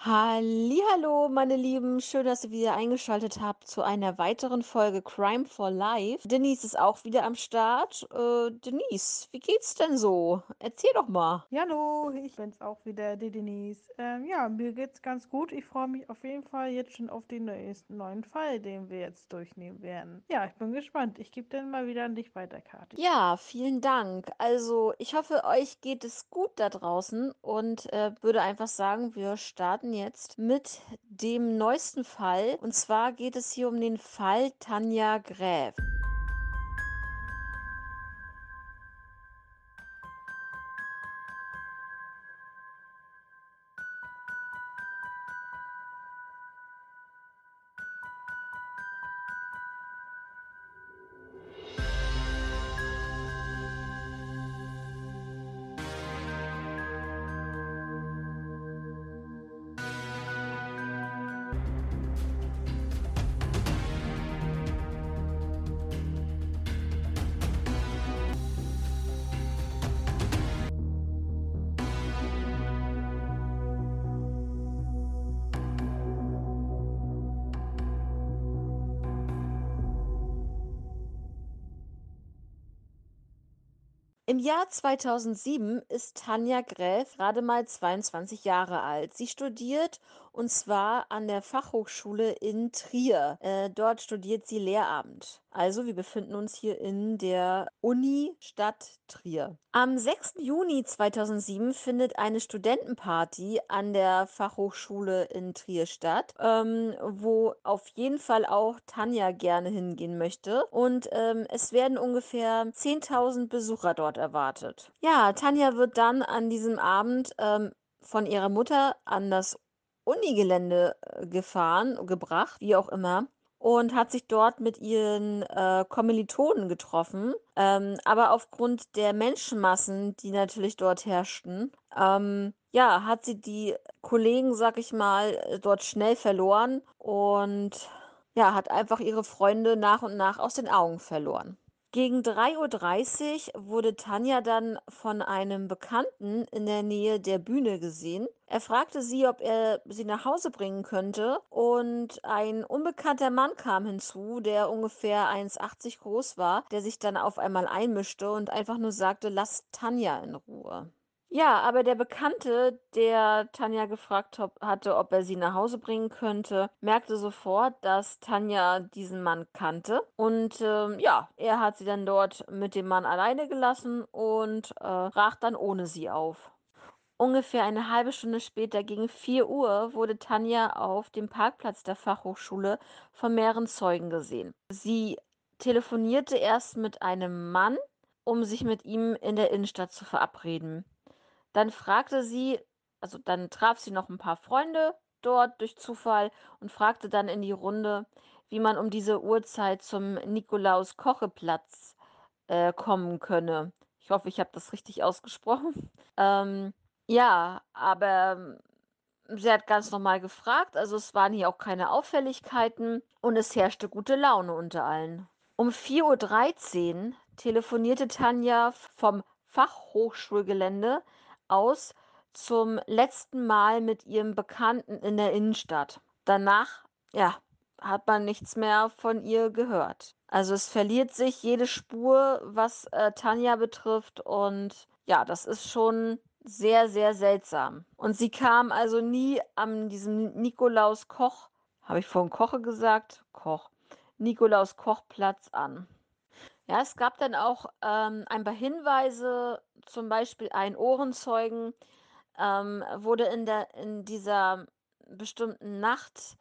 Hallihallo, meine Lieben. Schön, dass ihr wieder eingeschaltet habt zu einer weiteren Folge Crime for Life. Denise ist auch wieder am Start. Äh, Denise, wie geht's denn so? Erzähl doch mal. Ja, hallo, ich bin's auch wieder, die Denise. Ähm, ja, mir geht's ganz gut. Ich freue mich auf jeden Fall jetzt schon auf den neuesten, neuen Fall, den wir jetzt durchnehmen werden. Ja, ich bin gespannt. Ich gebe dann mal wieder an dich weiter, Kathi. Ja, vielen Dank. Also, ich hoffe, euch geht es gut da draußen und äh, würde einfach sagen, wir starten jetzt mit dem neuesten Fall. Und zwar geht es hier um den Fall Tanja Gräf. Im Jahr 2007 ist Tanja Gräf gerade mal 22 Jahre alt. Sie studiert und zwar an der Fachhochschule in Trier. Äh, dort studiert sie Lehramt. Also wir befinden uns hier in der Uni-Stadt Trier. Am 6. Juni 2007 findet eine Studentenparty an der Fachhochschule in Trier statt, ähm, wo auf jeden Fall auch Tanja gerne hingehen möchte. Und ähm, es werden ungefähr 10.000 Besucher dort erwartet. Ja, Tanja wird dann an diesem Abend ähm, von ihrer Mutter an das Unigelände äh, gefahren, gebracht, wie auch immer und hat sich dort mit ihren äh, Kommilitonen getroffen. Ähm, aber aufgrund der Menschenmassen, die natürlich dort herrschten, ähm, ja, hat sie die Kollegen, sag ich mal, dort schnell verloren und ja, hat einfach ihre Freunde nach und nach aus den Augen verloren. Gegen 3.30 Uhr wurde Tanja dann von einem Bekannten in der Nähe der Bühne gesehen. Er fragte sie, ob er sie nach Hause bringen könnte, und ein unbekannter Mann kam hinzu, der ungefähr 1,80 groß war, der sich dann auf einmal einmischte und einfach nur sagte, lass Tanja in Ruhe. Ja, aber der Bekannte, der Tanja gefragt hatte, ob er sie nach Hause bringen könnte, merkte sofort, dass Tanja diesen Mann kannte. Und ähm, ja, er hat sie dann dort mit dem Mann alleine gelassen und äh, brach dann ohne sie auf. Ungefähr eine halbe Stunde später, gegen 4 Uhr, wurde Tanja auf dem Parkplatz der Fachhochschule von mehreren Zeugen gesehen. Sie telefonierte erst mit einem Mann, um sich mit ihm in der Innenstadt zu verabreden. Dann fragte sie also, dann traf sie noch ein paar Freunde dort durch Zufall und fragte dann in die Runde, wie man um diese Uhrzeit zum Nikolaus-Koche-Platz, äh, kommen könne. Ich hoffe, ich habe das richtig ausgesprochen. Ähm, ja, aber sie hat ganz normal gefragt, also, es waren hier auch keine Auffälligkeiten und es herrschte gute Laune unter allen. Um 4:13 Uhr telefonierte Tanja vom Fachhochschulgelände aus zum letzten Mal mit ihrem Bekannten in der Innenstadt. Danach, ja, hat man nichts mehr von ihr gehört. Also es verliert sich jede Spur, was äh, Tanja betrifft und ja, das ist schon sehr, sehr seltsam. Und sie kam also nie an diesem Nikolaus Koch, habe ich vorhin Koche gesagt? Koch. Nikolaus Kochplatz an. Ja, es gab dann auch ähm, ein paar Hinweise, zum Beispiel ein Ohrenzeugen ähm, wurde in der in dieser bestimmten Nacht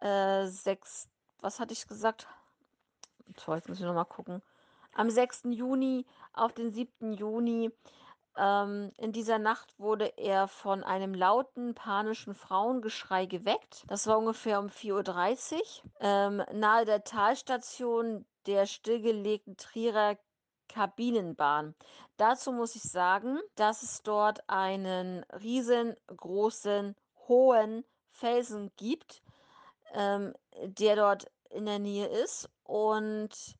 äh, sechs, was hatte ich gesagt? So, jetzt muss ich noch mal gucken. Am 6. Juni auf den 7. Juni ähm, in dieser Nacht wurde er von einem lauten, panischen Frauengeschrei geweckt. Das war ungefähr um 4:30 Uhr, ähm, nahe der Talstation der stillgelegten Trierer Kabinenbahn. Dazu muss ich sagen, dass es dort einen riesengroßen, hohen Felsen gibt, ähm, der dort in der Nähe ist. Und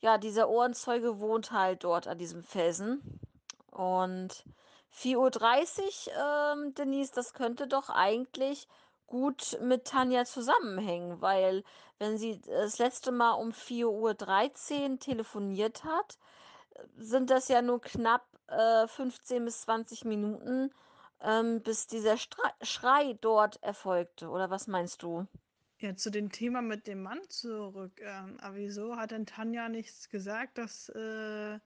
ja, dieser Ohrenzeuge wohnt halt dort an diesem Felsen. Und Vier Uhr, dreißig, ähm, Denise, das könnte doch eigentlich gut mit Tanja zusammenhängen, weil wenn sie das letzte Mal um vier Uhr dreizehn telefoniert hat, sind das ja nur knapp, äh, 15 bis 20 Minuten, ähm, bis dieser Strei Schrei dort erfolgte, oder was meinst du? Ja, zu dem Thema mit dem Mann zurück. Ähm, aber wieso hat denn Tanja nichts gesagt, dass, äh, äh,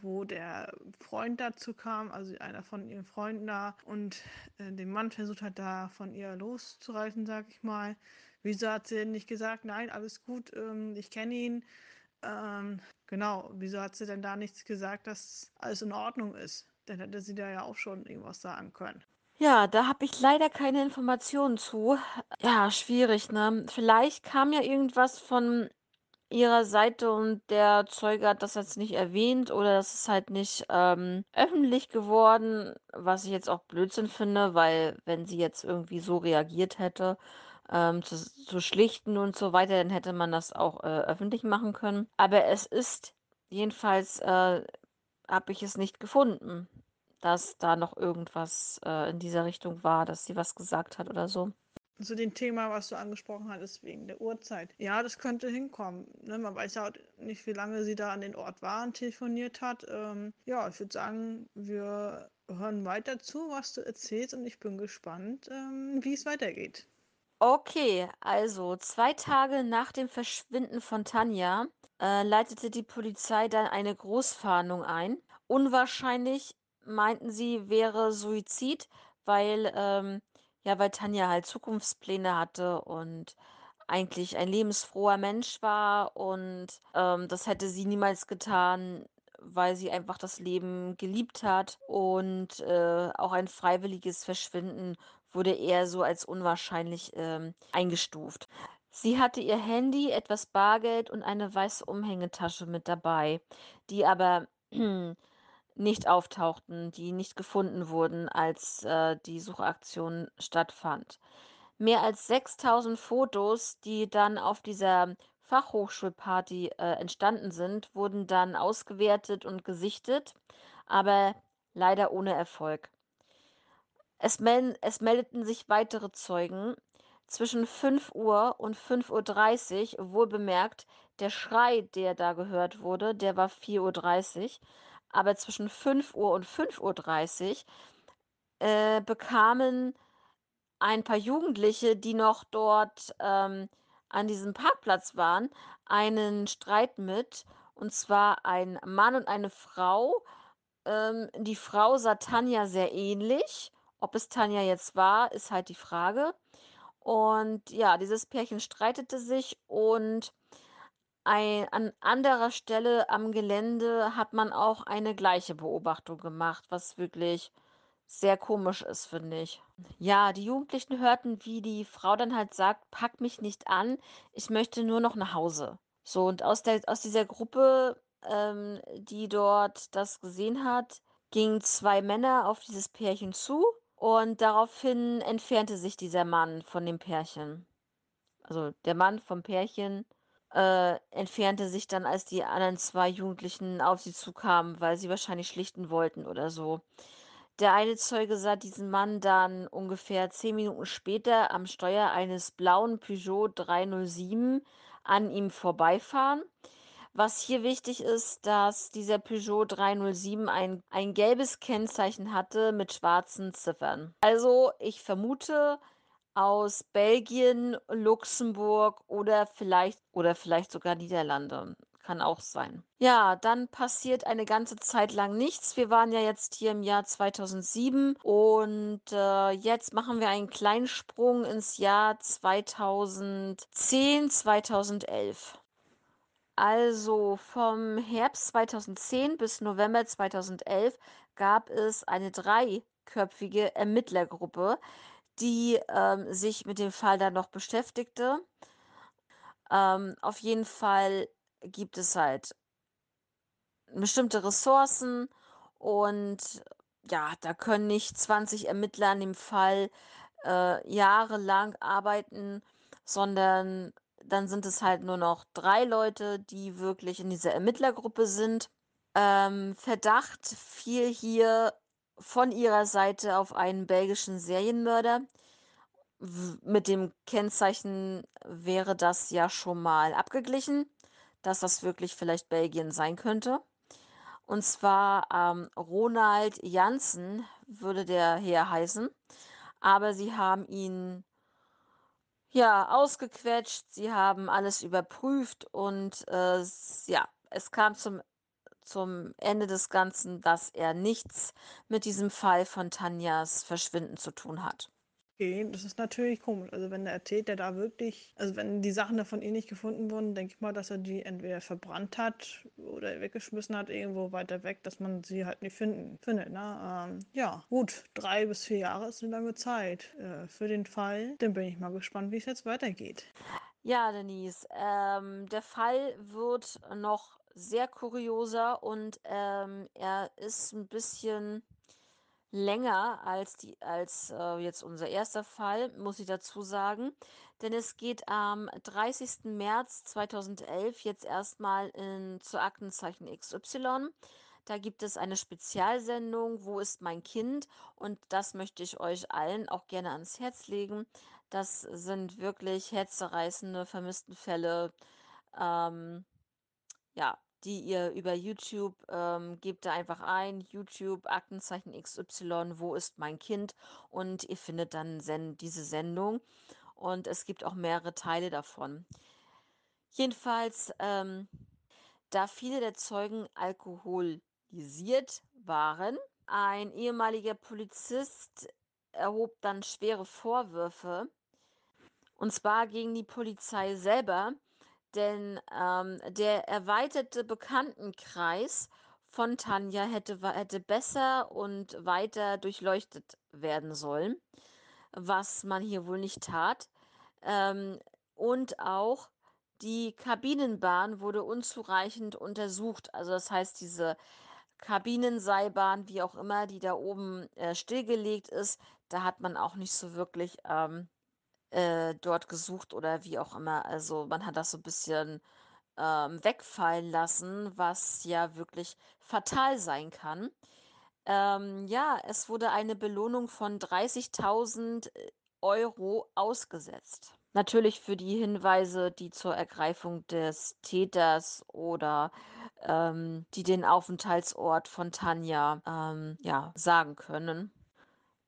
wo der Freund dazu kam, also einer von ihren Freunden da, und äh, den Mann versucht hat, da von ihr loszureißen, sag ich mal. Wieso hat sie denn nicht gesagt, nein, alles gut, ähm, ich kenne ihn. Ähm, genau, wieso hat sie denn da nichts gesagt, dass alles in Ordnung ist? Dann hätte sie da ja auch schon irgendwas sagen können. Ja, da habe ich leider keine Informationen zu. Ja, schwierig, ne? Vielleicht kam ja irgendwas von ihrer Seite und der Zeuge hat das jetzt nicht erwähnt oder das ist halt nicht ähm, öffentlich geworden, was ich jetzt auch Blödsinn finde, weil wenn sie jetzt irgendwie so reagiert hätte, ähm, zu, zu schlichten und so weiter, dann hätte man das auch äh, öffentlich machen können. Aber es ist jedenfalls, äh, habe ich es nicht gefunden, dass da noch irgendwas äh, in dieser Richtung war, dass sie was gesagt hat oder so. Zu dem Thema, was du angesprochen hattest, wegen der Uhrzeit. Ja, das könnte hinkommen. Ne? Man weiß ja nicht, wie lange sie da an den Ort war und telefoniert hat. Ähm, ja, ich würde sagen, wir hören weiter zu, was du erzählst und ich bin gespannt, ähm, wie es weitergeht. Okay, also zwei Tage nach dem Verschwinden von Tanja äh, leitete die Polizei dann eine Großfahndung ein. Unwahrscheinlich meinten sie, wäre Suizid, weil ähm, ja, weil Tanja halt Zukunftspläne hatte und eigentlich ein lebensfroher Mensch war und ähm, das hätte sie niemals getan, weil sie einfach das Leben geliebt hat und äh, auch ein freiwilliges Verschwinden wurde eher so als unwahrscheinlich ähm, eingestuft. Sie hatte ihr Handy, etwas Bargeld und eine weiße Umhängetasche mit dabei, die aber nicht auftauchten, die nicht gefunden wurden, als äh, die Suchaktion stattfand. Mehr als 6000 Fotos, die dann auf dieser Fachhochschulparty äh, entstanden sind, wurden dann ausgewertet und gesichtet, aber leider ohne Erfolg. Es, melden, es meldeten sich weitere Zeugen. Zwischen 5 Uhr und 5.30 Uhr, dreißig, wohlbemerkt, der Schrei, der da gehört wurde, der war 4.30 Uhr, aber zwischen 5 Uhr und 5.30 Uhr äh, bekamen ein paar Jugendliche, die noch dort ähm, an diesem Parkplatz waren, einen Streit mit. Und zwar ein Mann und eine Frau. Ähm, die Frau sah Tanja sehr ähnlich. Ob es Tanja jetzt war, ist halt die Frage. Und ja, dieses Pärchen streitete sich und ein, an anderer Stelle am Gelände hat man auch eine gleiche Beobachtung gemacht, was wirklich sehr komisch ist, finde ich. Ja, die Jugendlichen hörten, wie die Frau dann halt sagt: „Pack mich nicht an, ich möchte nur noch nach Hause.“ So, und aus der aus dieser Gruppe, ähm, die dort das gesehen hat, gingen 2 Männer auf dieses Pärchen zu und daraufhin entfernte sich dieser Mann von dem Pärchen. Also, der Mann vom Pärchen, äh, entfernte sich dann, als die anderen 2 Jugendlichen auf sie zukamen, weil sie wahrscheinlich schlichten wollten oder so. Der eine Zeuge sah diesen Mann dann ungefähr 10 Minuten später am Steuer eines blauen Peugeot 307 an ihm vorbeifahren. Was hier wichtig ist, dass dieser Peugeot 307 ein ein gelbes Kennzeichen hatte mit schwarzen Ziffern. Also, ich vermute aus Belgien, Luxemburg oder vielleicht oder vielleicht sogar Niederlande. Kann auch sein. Ja, dann passiert eine ganze Zeit lang nichts. Wir waren ja jetzt hier im Jahr 2007 und, äh, jetzt machen wir einen kleinen Sprung ins Jahr 2010, 2011. Also, vom Herbst 2010 bis November 2011 gab es eine dreiköpfige Ermittlergruppe, die, ähm, sich mit dem Fall dann noch beschäftigte. Ähm, auf jeden Fall gibt es halt bestimmte Ressourcen und ja, da können nicht 20 Ermittler an dem Fall, äh, jahrelang arbeiten, sondern dann sind es halt nur noch 3 Leute, die wirklich in dieser Ermittlergruppe sind. Ähm, Verdacht fiel hier von ihrer Seite auf einen belgischen Serienmörder. Mit dem Kennzeichen wäre das ja schon mal abgeglichen, dass das wirklich vielleicht Belgien sein könnte. Und zwar, ähm, Ronald Jansen würde der Herr heißen, aber sie haben ihn, ja, ausgequetscht, sie haben alles überprüft und, äh, ja, es kam zum zum Ende des Ganzen, dass er nichts mit diesem Fall von Tanjas Verschwinden zu tun hat. Okay, das ist natürlich komisch. Also wenn der Täter da wirklich, also wenn die Sachen da von ihm nicht gefunden wurden, denke ich mal, dass er die entweder verbrannt hat oder weggeschmissen hat, irgendwo weiter weg, dass man sie halt nicht finden, findet. Ne? Ähm, ja, gut, drei bis vier Jahre ist eine lange Zeit äh, für den Fall. Dann bin ich mal gespannt, wie es jetzt weitergeht. Ja, Denise, ähm, der Fall wird noch sehr kurioser und ähm, er ist ein bisschen länger als die als, äh, jetzt unser erster Fall, muss ich dazu sagen. Denn es geht am 30. März 2011 jetzt erstmal in zu Aktenzeichen XY. Da gibt es eine Spezialsendung „Wo ist mein Kind?“ und das möchte ich euch allen auch gerne ans Herz legen. Das sind wirklich herzzerreißende Vermisstenfälle, ähm ja, die ihr über YouTube ähm, gebt da einfach ein, YouTube Aktenzeichen XY, wo ist mein Kind? Und ihr findet dann sen diese Sendung und es gibt auch mehrere Teile davon. Jedenfalls, ähm, da viele der Zeugen alkoholisiert waren, ein ehemaliger Polizist erhob dann schwere Vorwürfe, und zwar gegen die Polizei selber, denn, ähm, der erweiterte Bekanntenkreis von Tanja hätte hätte besser und weiter durchleuchtet werden sollen, was man hier wohl nicht tat. Ähm, und auch die Kabinenbahn wurde unzureichend untersucht. Also, das heißt, diese Kabinenseilbahn, wie auch immer, die da oben, äh, stillgelegt ist, da hat man auch nicht so wirklich, ähm, äh, dort gesucht oder wie auch immer. Also, man hat das so 'n bisschen ähm, wegfallen lassen, was ja wirklich fatal sein kann. Ähm, ja, es wurde eine Belohnung von 30.000 Euro ausgesetzt. Natürlich für die Hinweise, die zur Ergreifung des Täters oder ähm, die den Aufenthaltsort von Tanja ähm, ja, sagen können.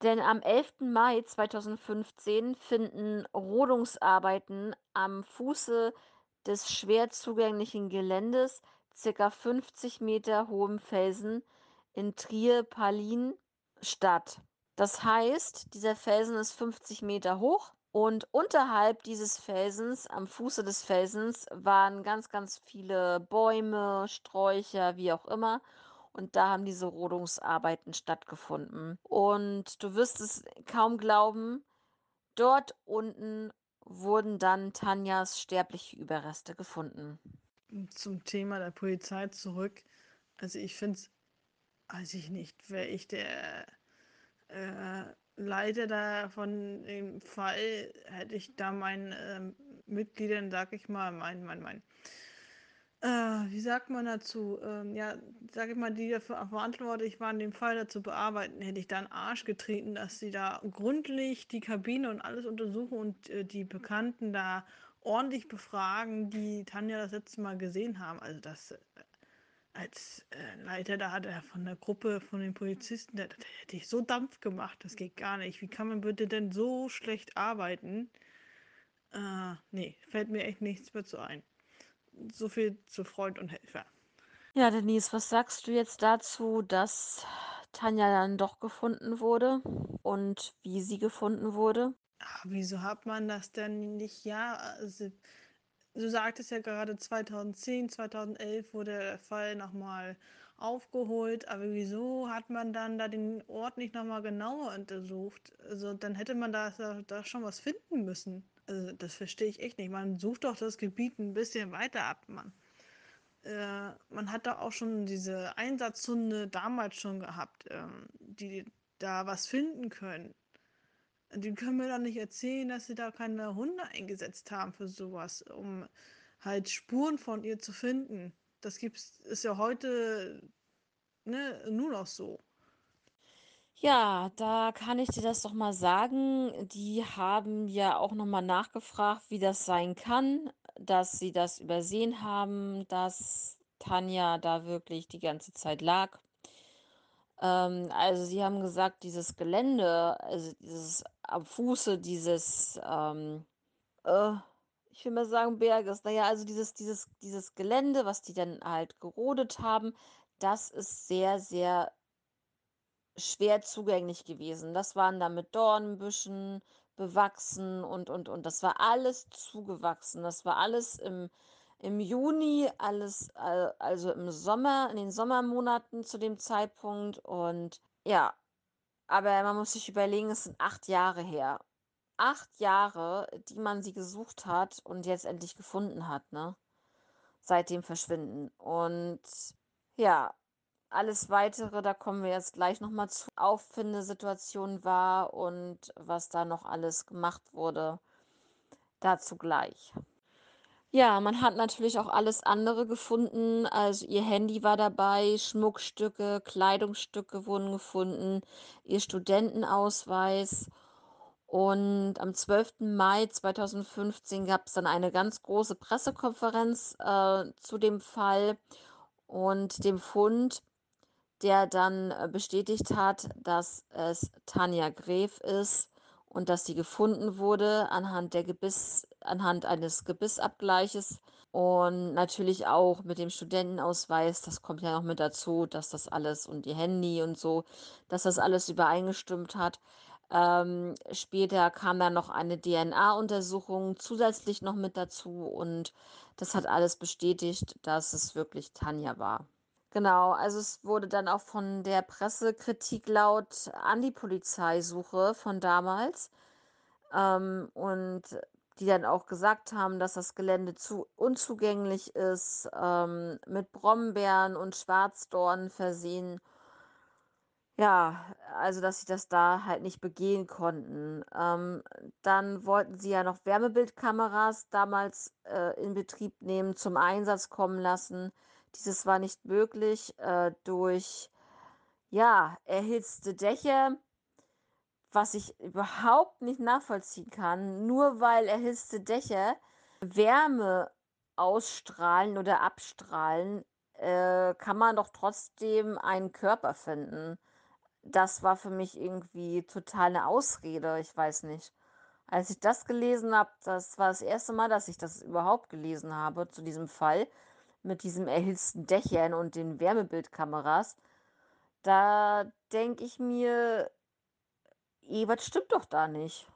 Denn am 11. Mai 2015 finden Rodungsarbeiten am Fuße des schwer zugänglichen Geländes, circa 50 Meter hohem Felsen in Trier-Pallin statt. Das heißt, dieser Felsen ist 50 Meter hoch und unterhalb dieses Felsens, am Fuße des Felsens, waren ganz, ganz viele Bäume, Sträucher, wie auch immer. Und da haben diese Rodungsarbeiten stattgefunden. Und du wirst es kaum glauben, dort unten wurden dann Tanjas sterbliche Überreste gefunden. Zum Thema der Polizei zurück. Also ich finde es, weiß ich nicht, wäre ich der äh, Leiter da von dem Fall, hätte ich da meinen ähm, Mitgliedern, sag ich mal, mein, mein, mein, äh, wie sagt man dazu, ähm, ja, sag ich mal, die dafür verantwortlich waren, den Fall da zu bearbeiten, hätte ich da einen Arsch getreten, dass sie da gründlich die Kabine und alles untersuchen und äh, die Bekannten da ordentlich befragen, die Tanja das letzte Mal gesehen haben. Also das, äh, als äh, Leiter da hat er von der Gruppe von den Polizisten, da, da hätte ich so Dampf gemacht, das geht gar nicht. Wie kann man bitte denn so schlecht arbeiten? Äh, nee, fällt mir echt nichts mehr zu ein. So viel zu Freund und Helfer. Ja, Denise, was sagst du jetzt dazu, dass Tanja dann doch gefunden wurde und wie sie gefunden wurde? Ah, wieso hat man das denn nicht? Ja, also, du sagtest ja gerade 2010, 2011 wurde der Fall nochmal aufgeholt, aber wieso hat man dann da den Ort nicht nochmal genauer untersucht? Also dann hätte man da, da schon was finden müssen. Also das verstehe ich echt nicht. Man sucht doch das Gebiet ein bisschen weiter ab, Mann. Äh, man hat da auch schon diese Einsatzhunde damals schon gehabt, ähm, die da was finden können. Die können mir doch nicht erzählen, dass sie da keine Hunde eingesetzt haben für sowas, um halt Spuren von ihr zu finden. Das gibt's, ist ja heute ne, nur noch so. Ja, da kann ich dir das doch mal sagen. Die haben ja auch noch mal nachgefragt, wie das sein kann, dass sie das übersehen haben, dass Tanja da wirklich die ganze Zeit lag. Ähm, also, sie haben gesagt, dieses Gelände, also dieses am Fuße dieses, ähm, äh, ich will mal sagen Berges, na ja, also dieses dieses dieses Gelände, was die dann halt gerodet haben, das ist sehr, sehr schwer zugänglich gewesen. Das waren dann mit Dornbüschen bewachsen und und und. Das war alles zugewachsen. Das war alles im im Juni, alles, al also im Sommer in den Sommermonaten zu dem Zeitpunkt und ja, aber man muss sich überlegen, es sind 8 Jahre her. 8 Jahre, die man sie gesucht hat und jetzt endlich gefunden hat, ne? Seit dem Verschwinden. Und ja, alles Weitere, da kommen wir jetzt gleich noch mal zu, Auffindesituation war und was da noch alles gemacht wurde, dazu gleich. Ja, man hat natürlich auch alles andere gefunden. Also, ihr Handy war dabei, Schmuckstücke, Kleidungsstücke wurden gefunden, ihr Studentenausweis. Und am 12. Mai 2015 gab's dann eine ganz große Pressekonferenz, äh, zu dem Fall und dem Fund, der dann, äh, bestätigt hat, dass es Tanja Graef ist und dass sie gefunden wurde anhand der Gebiss anhand eines Gebissabgleiches und natürlich auch mit dem Studentenausweis. Das kommt ja noch mit dazu, dass das alles und ihr Handy und so, dass das alles übereingestimmt hat. Ähm, später kam dann noch eine DNA-Untersuchung zusätzlich noch mit dazu und das hat alles bestätigt, dass es wirklich Tanja war. Genau, also es wurde dann auch von der Presse Kritik laut an die Polizeisuche von damals, ähm, und die dann auch gesagt haben, dass das Gelände zu unzugänglich ist, ähm, mit Brombeeren und Schwarzdornen versehen. Ja, also, dass sie das da halt nicht begehen konnten. Ähm, dann wollten sie ja noch Wärmebildkameras damals, äh, in Betrieb nehmen, zum Einsatz kommen lassen. Dieses war nicht möglich, äh, durch, ja, erhitzte Dächer, was ich überhaupt nicht nachvollziehen kann. Nur weil erhitzte Dächer Wärme ausstrahlen oder abstrahlen, äh, kann man doch trotzdem einen Körper finden. Das war für mich irgendwie total 'ne Ausrede, ich weiß nicht. Als ich das gelesen habe, das war das erste Mal, dass ich das überhaupt gelesen habe zu diesem Fall mit diesem erhitzten Dächern und den Wärmebildkameras. Da denke ich mir: „Irgendwas stimmt doch da nicht.“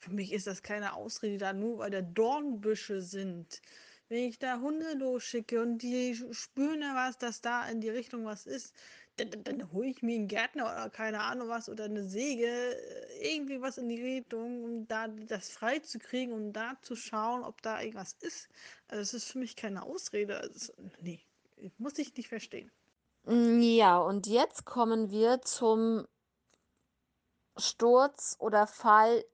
Für mich ist das keine Ausrede da, nur weil da Dornbüsche sind. Wenn ich da Hunde losschicke und die spüren da was, dass da in die Richtung was ist, dann dann dann hole ich mir 'n Gärtner oder keine Ahnung was oder 'ne Säge, äh, irgendwie was in die Richtung, um da das freizukriegen, um da zu schauen, ob da irgendwas ist. Also, das ist für mich keine Ausrede. Also, ne, muss ich nicht verstehen. Hm, ja, und jetzt kommen wir zum Sturz oder Fall,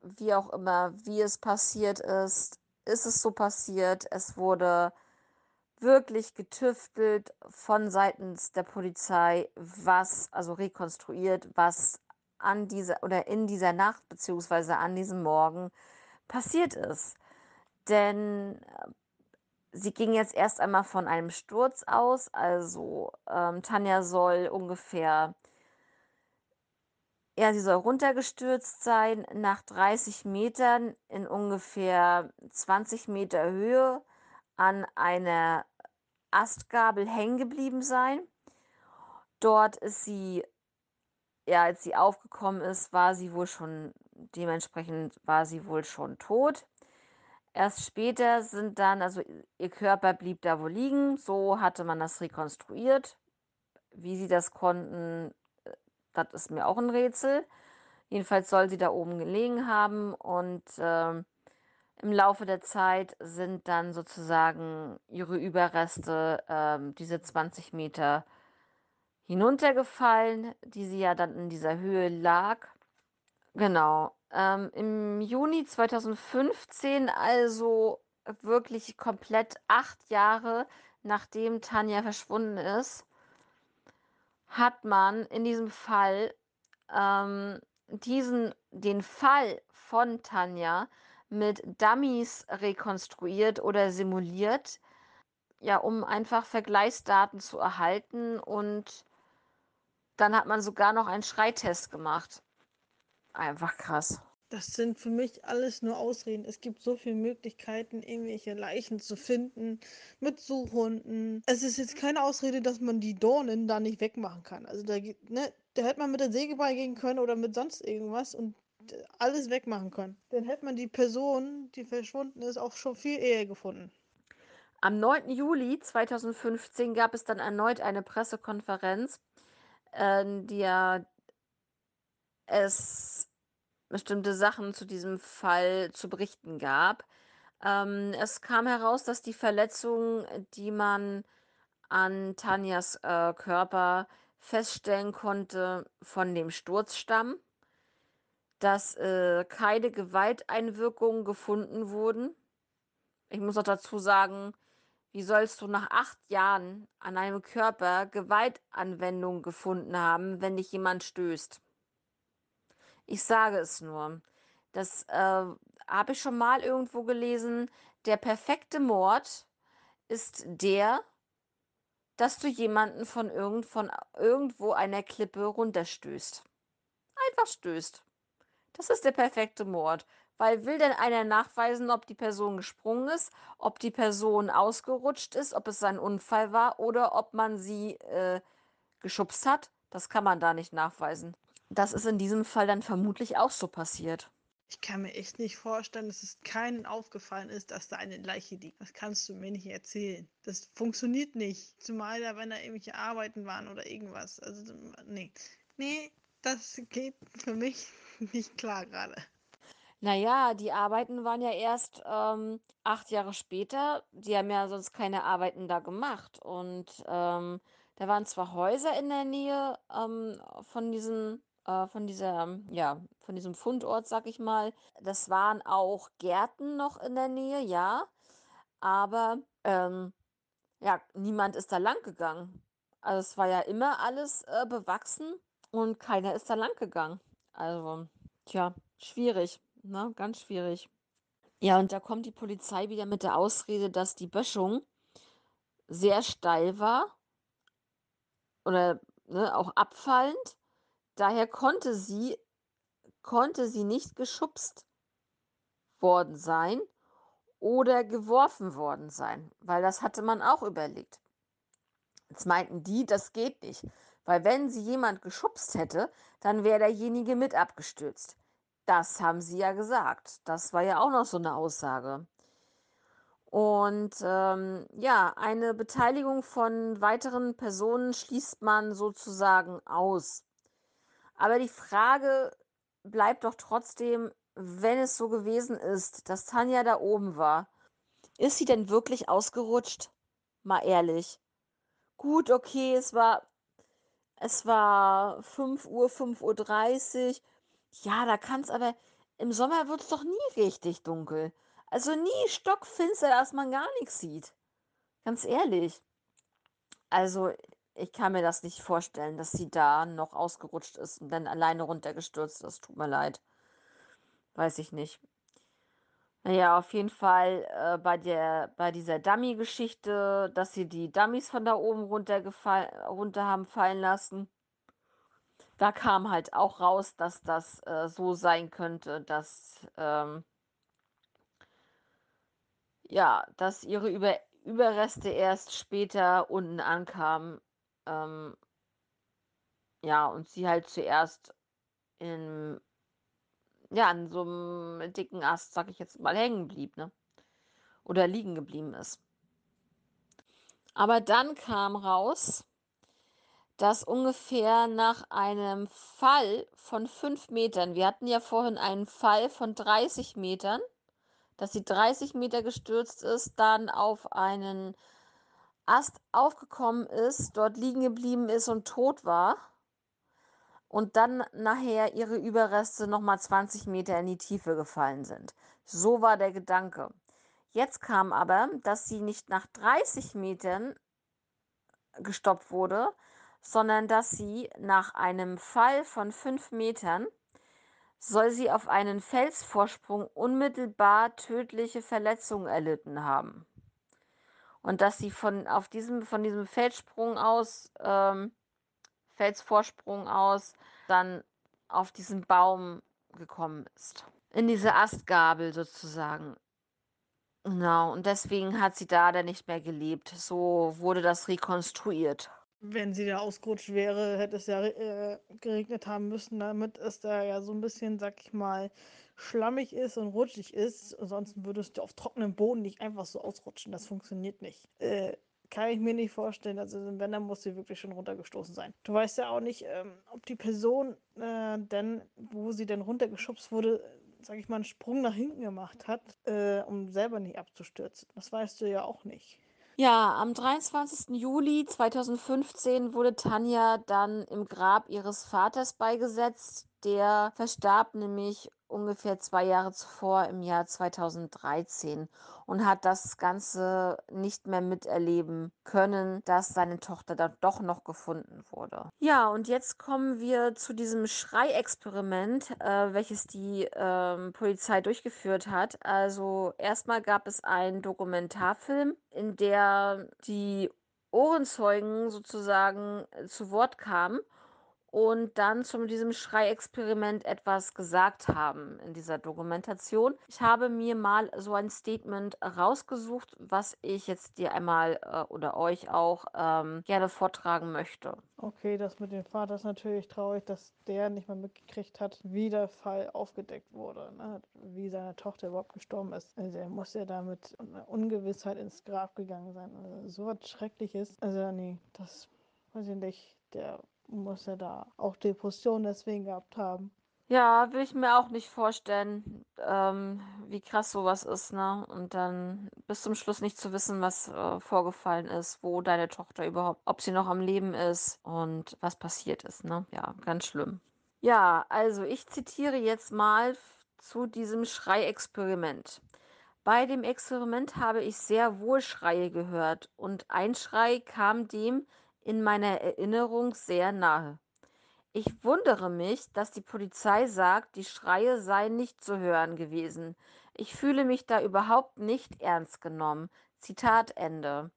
wie auch immer, wie es passiert ist. Ist es so passiert? Es wurde wirklich getüftelt von seitens der Polizei, was also rekonstruiert, was an dieser oder in dieser Nacht beziehungsweise an diesem Morgen passiert ist. Denn, äh, sie ging jetzt erst einmal von einem Sturz aus. Also, ähm, Tanja soll ungefähr ja, sie soll runtergestürzt sein, nach 30 Metern in ungefähr 20 Meter Höhe an einer Astgabel hängen geblieben sein. Dort ist sie ja, als sie aufgekommen ist, war sie wohl schon dementsprechend war sie wohl schon tot. Erst später sind dann also, ihr Körper blieb da wohl liegen, so hatte man das rekonstruiert. Wie sie das konnten, äh, das ist mir auch 'n Rätsel. Jedenfalls soll sie da oben gelegen haben und, ähm, im Laufe der Zeit sind dann sozusagen ihre Überreste, ähm, diese 20 Meter hinuntergefallen, die sie ja dann in dieser Höhe lag. Genau. Ähm, im Juni 2015, also wirklich komplett 8 Jahre, nachdem Tanja verschwunden ist hat man in diesem Fall, ähm, diesen den Fall von Tanja mit Dummies rekonstruiert oder simuliert, ja, um einfach Vergleichsdaten zu erhalten und dann hat man sogar noch einen Schreitest gemacht. Einfach krass. Das sind für mich alles nur Ausreden. Es gibt so viele Möglichkeiten, irgendwelche Leichen zu finden mit Suchhunden. Es ist jetzt keine Ausrede, dass man die Dornen da nicht wegmachen kann. Also da, ne, da hätte man mit der Säge beigehen können oder mit sonst irgendwas und äh, alles wegmachen können. Dann hätte man die Person, die verschwunden ist, auch schon viel eher gefunden. Am 9. Juli 2015 gab es dann erneut eine Pressekonferenz, äh, der es bestimmte Sachen zu diesem Fall zu berichten gab. Ähm, es kam heraus, dass die Verletzungen, die man an Tanjas äh, Körper feststellen konnte, von dem Sturz stammen, dass äh, keine Gewalteinwirkungen gefunden wurden. Ich muss auch dazu sagen, wie sollst du nach acht Jahren an einem Körper Gewaltanwendung gefunden haben, wenn dich jemand stößt? Ich sage es nur. Das äh, habe ich schon mal irgendwo gelesen. Der perfekte Mord ist der, dass du jemanden von, irgend, von irgendwo einer Klippe runterstößt. Einfach stößt. Das ist der perfekte Mord. Weil will denn einer nachweisen, ob die Person gesprungen ist, ob die Person ausgerutscht ist, ob es ein Unfall war oder ob man sie äh, geschubst hat? Das kann man da nicht nachweisen. Das ist in diesem Fall dann vermutlich auch so passiert. Ich kann mir echt nicht vorstellen, dass es keinen aufgefallen ist, dass da eine Leiche liegt. Das kannst du mir nicht erzählen. Das funktioniert nicht. Zumal da, wenn da irgendwelche Arbeiten waren oder irgendwas. Also, nee. Nee, das geht für mich nicht klar gerade. Naja, die Arbeiten waren ja erst ähm, acht Jahre später. Die haben ja sonst keine Arbeiten da gemacht. Und ähm, da waren zwar Häuser in der Nähe ähm, von diesem, äh, von dieser, ja, von diesem Fundort, sag ich mal. Das waren auch Gärten noch in der Nähe, ja. Aber ähm, ja, niemand ist da lang gegangen. Also es war ja immer alles äh, bewachsen und keiner ist da lang gegangen. Also, tja, schwierig, ne? Ganz schwierig. Ja, und da kommt die Polizei wieder mit der Ausrede, dass die Böschung sehr steil war oder ne, auch abfallend. Daher konnte sie, konnte sie nicht geschubst worden sein oder geworfen worden sein, weil das hatte man auch überlegt. Jetzt meinten die, das geht nicht, weil wenn sie jemand geschubst hätte, dann wäre derjenige mit abgestürzt. Das haben sie ja gesagt. Das war ja auch noch so eine Aussage. Und ähm, ja, eine Beteiligung von weiteren Personen schließt man sozusagen aus. Aber die Frage bleibt doch trotzdem, wenn es so gewesen ist, dass Tanja da oben war, ist sie denn wirklich ausgerutscht? Mal ehrlich. Gut, okay, es war, es war 5 Uhr, 5.30 Uhr. Ja, da kann es aber, im Sommer wird es doch nie richtig dunkel. Also nie stockfinster, dass man gar nichts sieht. Ganz ehrlich. Also, ich kann mir das nicht vorstellen, dass sie da noch ausgerutscht ist und dann alleine runtergestürzt ist. Tut mir leid. Weiß ich nicht. Naja, auf jeden Fall äh, bei der, bei dieser Dummy-Geschichte, dass sie die Dummies von da oben runter haben fallen lassen. Da kam halt auch raus, dass das äh, so sein könnte, dass ähm, ja, dass ihre Über Überreste erst später unten ankamen. Ähm, ja, und sie halt zuerst in, ja, an so einem dicken Ast, sag ich jetzt mal, hängen blieb, ne? Oder liegen geblieben ist. Aber dann kam raus, dass ungefähr nach einem Fall von fünf Metern, wir hatten ja vorhin einen Fall von 30 Metern, dass sie 30 Meter gestürzt ist, dann auf einen Ast aufgekommen ist, dort liegen geblieben ist und tot war. Und dann nachher ihre Überreste nochmal 20 Meter in die Tiefe gefallen sind. So war der Gedanke. Jetzt kam aber, dass sie nicht nach 30 Metern gestoppt wurde, sondern dass sie nach einem Fall von fünf Metern soll sie auf einen Felsvorsprung unmittelbar tödliche Verletzungen erlitten haben. Und dass sie von auf diesem von diesem Felssprung aus ähm, Felsvorsprung aus dann auf diesen Baum gekommen ist. In diese Astgabel sozusagen. Genau, und deswegen hat sie da dann nicht mehr gelebt. So wurde das rekonstruiert. Wenn sie da ausgerutscht wäre, hätte es ja äh, geregnet haben müssen, damit es da ja so ein bisschen, sag ich mal, schlammig ist und rutschig ist. Ansonsten würdest du auf trockenem Boden nicht einfach so ausrutschen. Das funktioniert nicht. Äh, kann ich mir nicht vorstellen. Also wenn, dann muss sie wirklich schon runtergestoßen sein. Du weißt ja auch nicht, ähm, ob die Person äh, denn, wo sie denn runtergeschubst wurde, sag ich mal, einen Sprung nach hinten gemacht hat, äh, um selber nicht abzustürzen. Das weißt du ja auch nicht. Ja, am 23. Juli 2015 wurde Tanja dann im Grab ihres Vaters beigesetzt. Der verstarb nämlich ungefähr zwei Jahre zuvor im Jahr 2013 und hat das Ganze nicht mehr miterleben können, dass seine Tochter dann doch noch gefunden wurde. Ja, und jetzt kommen wir zu diesem Schreiexperiment, äh, welches die ähm, Polizei durchgeführt hat. Also erstmal gab es einen Dokumentarfilm, in der die Ohrenzeugen sozusagen äh, zu Wort kamen und dann zu diesem Schreiexperiment etwas gesagt haben in dieser Dokumentation. Ich habe mir mal so ein Statement rausgesucht, was ich jetzt dir einmal äh, oder euch auch ähm, gerne vortragen möchte. Okay, das mit dem Vater ist natürlich traurig, dass der nicht mal mitgekriegt hat, wie der Fall aufgedeckt wurde, ne? wie seine Tochter überhaupt gestorben ist. Also er muss ja da mit einer Ungewissheit ins Grab gegangen sein. Also so was Schreckliches. Also nee, das weiß ich nicht. Der muss ja da auch Depressionen deswegen gehabt haben. Ja, will ich mir auch nicht vorstellen, ähm, wie krass sowas ist, ne? Und dann bis zum Schluss nicht zu wissen, was äh, vorgefallen ist, wo deine Tochter überhaupt, ob sie noch am Leben ist und was passiert ist, ne? Ja, ganz schlimm. Ja, also ich zitiere jetzt mal zu diesem Schreiexperiment. Bei dem Experiment habe ich sehr wohl Schreie gehört und ein Schrei kam dem in meiner Erinnerung sehr nahe. Ich wundere mich, dass die Polizei sagt, die Schreie seien nicht zu hören gewesen. Ich fühle mich da überhaupt nicht ernst genommen. Zitat Ende.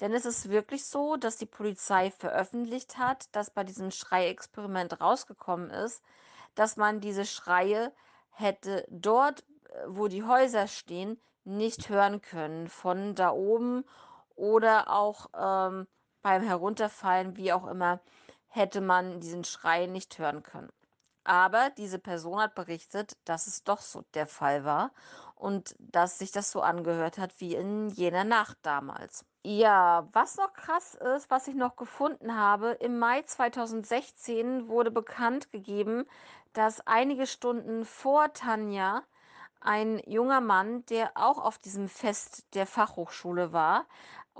Denn es ist wirklich so, dass die Polizei veröffentlicht hat, dass bei diesem Schreiexperiment rausgekommen ist, dass man diese Schreie hätte dort, äh, wo die Häuser stehen, nicht hören können. Von da oben oder auch ähm, beim Herunterfallen, wie auch immer hätte man diesen Schrei nicht hören können. Aber diese Person hat berichtet, dass es doch so der Fall war und dass sich das so angehört hat wie in jener Nacht damals. Ja, was noch krass ist, was ich noch gefunden habe, im Mai 2016 wurde bekannt gegeben, dass einige Stunden vor Tanja ein junger Mann, der auch auf diesem Fest der Fachhochschule war,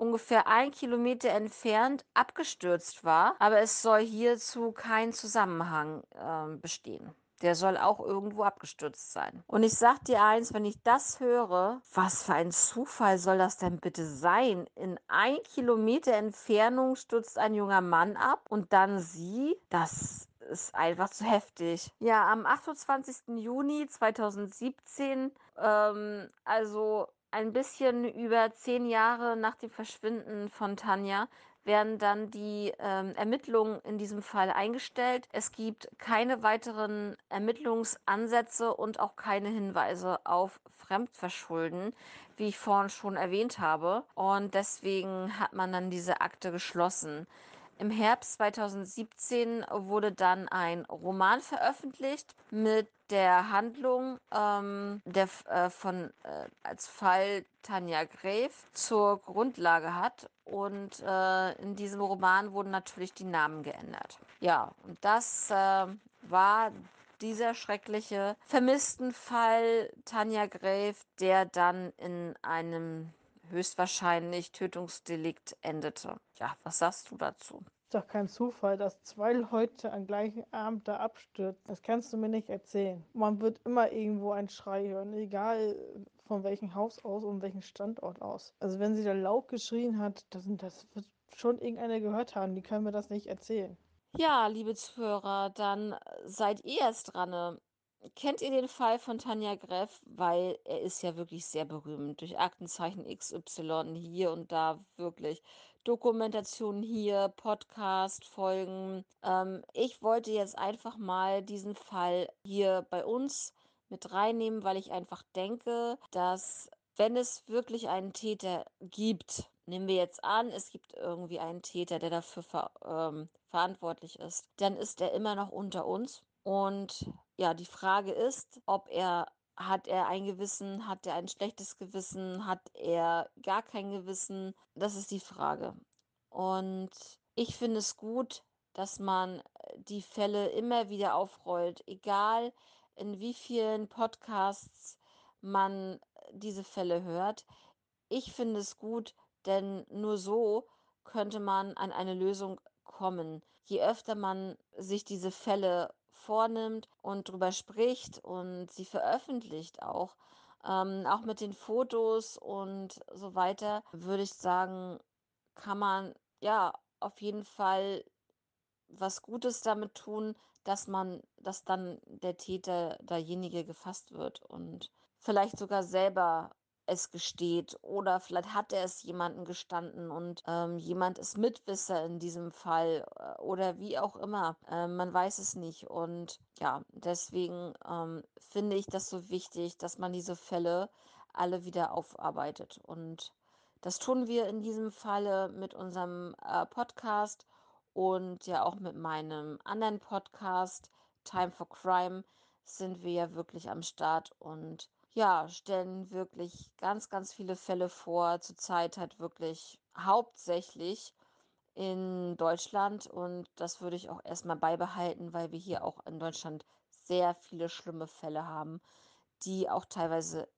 ungefähr ein Kilometer entfernt abgestürzt war, aber es soll hierzu kein Zusammenhang äh, bestehen. Der soll auch irgendwo abgestürzt sein. Und ich sag dir eins, wenn ich das höre, was für ein Zufall soll das denn bitte sein? In ein Kilometer Entfernung stürzt ein junger Mann ab und dann sie? Das ist einfach zu heftig. Ja, am 28. Juni 2017, ähm, also ein bisschen über zehn Jahre nach dem Verschwinden von Tanja werden dann die ähm, Ermittlungen in diesem Fall eingestellt. Es gibt keine weiteren Ermittlungsansätze und auch keine Hinweise auf Fremdverschulden, wie ich vorhin schon erwähnt habe. Und deswegen hat man dann diese Akte geschlossen. Im Herbst 2017 wurde dann ein Roman veröffentlicht mit der Handlung ähm, der äh, von äh, als Fall Tanja Gräf zur Grundlage hat und äh, in diesem Roman wurden natürlich die Namen geändert. Ja, und das äh, war dieser schreckliche vermissten Fall Tanja Gräf, der dann in einem höchstwahrscheinlich Tötungsdelikt endete. Ja, was sagst du dazu? Ist doch kein Zufall, dass zwei Leute am gleichen Abend da abstürzen. Das kannst du mir nicht erzählen. Man wird immer irgendwo einen Schrei hören, egal von welchem Haus aus und welchem Standort aus. Also wenn sie da laut geschrien hat, das, das wird schon irgendeine gehört haben. Die können mir das nicht erzählen. Ja, liebe Zuhörer, dann seid ihr erst dran. Kennt ihr den Fall von Tanja Greff? Weil er ist ja wirklich sehr berühmt. Durch Aktenzeichen XY hier und da wirklich. Dokumentationen hier, Podcast, Folgen. Ähm, ich wollte jetzt einfach mal diesen Fall hier bei uns mit reinnehmen, weil ich einfach denke, dass wenn es wirklich einen Täter gibt, nehmen wir jetzt an, es gibt irgendwie einen Täter, der dafür ver ähm, verantwortlich ist, dann ist er immer noch unter uns. Und ja, die Frage ist, ob er hat er ein Gewissen, hat er ein schlechtes Gewissen, hat er gar kein Gewissen? Das ist die Frage. Und ich finde es gut, dass man äh, die Fälle immer wieder aufrollt, egal in wie vielen Podcasts man äh, diese Fälle hört. Ich finde es gut, denn nur so könnte man an eine Lösung kommen. Je öfter man sich diese Fälle vornimmt und drüber spricht und sie veröffentlicht auch, ähm, auch mit den Fotos und so weiter, würde ich sagen, kann man ja auf jeden Fall was Gutes damit tun, dass man dass dann der Täter derjenige gefasst wird und vielleicht sogar selber es gesteht oder vielleicht hat er es jemandem gestanden und, ähm, jemand ist Mitwisser in diesem Fall, äh, oder wie auch immer. Ähm, man weiß es nicht und ja, deswegen, ähm, finde ich das so wichtig, dass man diese Fälle alle wieder aufarbeitet und das tun wir in diesem Falle mit unserem, äh, Podcast und ja auch mit meinem anderen Podcast Time for Crime sind wir ja wirklich am Start und ja, stellen wirklich ganz, ganz viele Fälle vor. Zurzeit halt wirklich hauptsächlich in Deutschland und das würde ich auch erstmal beibehalten, weil wir hier auch in Deutschland sehr viele schlimme Fälle haben, die auch teilweise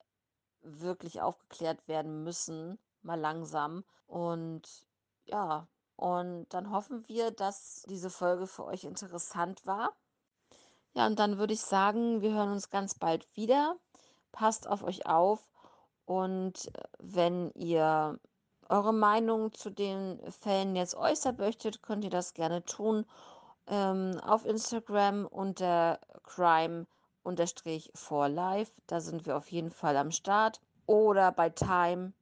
wirklich aufgeklärt werden müssen, mal langsam. Und ja, und dann hoffen wir, dass diese Folge für euch interessant war. Ja, und dann würde ich sagen, wir hören uns ganz bald wieder. Passt auf euch auf und äh, wenn ihr eure Meinung zu den Fällen jetzt äußern möchtet, könnt ihr das gerne tun ähm, auf Instagram unter crime for life. Da sind wir auf jeden Fall am Start. Oder bei time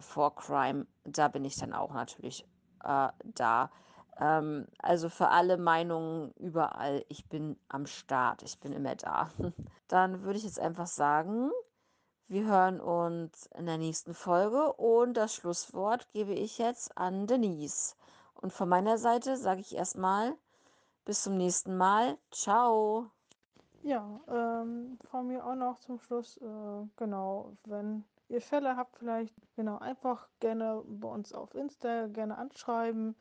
for crime. Da bin ich dann auch natürlich äh, da. Ähm, also für alle Meinungen überall, ich bin am Start. Ich bin immer da. Dann würde ich jetzt einfach sagen, wir hören uns in der nächsten Folge und das Schlusswort gebe ich jetzt an Denise. Und von meiner Seite sage ich erstmal bis zum nächsten Mal. Ciao. Ja, ähm, von mir auch noch zum Schluss, äh, genau, wenn ihr Fälle habt, vielleicht genau einfach gerne bei uns auf Insta gerne anschreiben.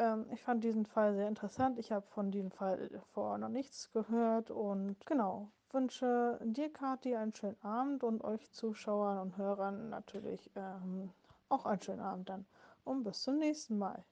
Ähm, ich fand diesen Fall sehr interessant. Ich habe von diesem Fall vorher noch nichts gehört und genau, wünsche dir, Kathi, einen schönen Abend und euch Zuschauern und Hörern natürlich ähm, auch einen schönen Abend dann und bis zum nächsten Mal.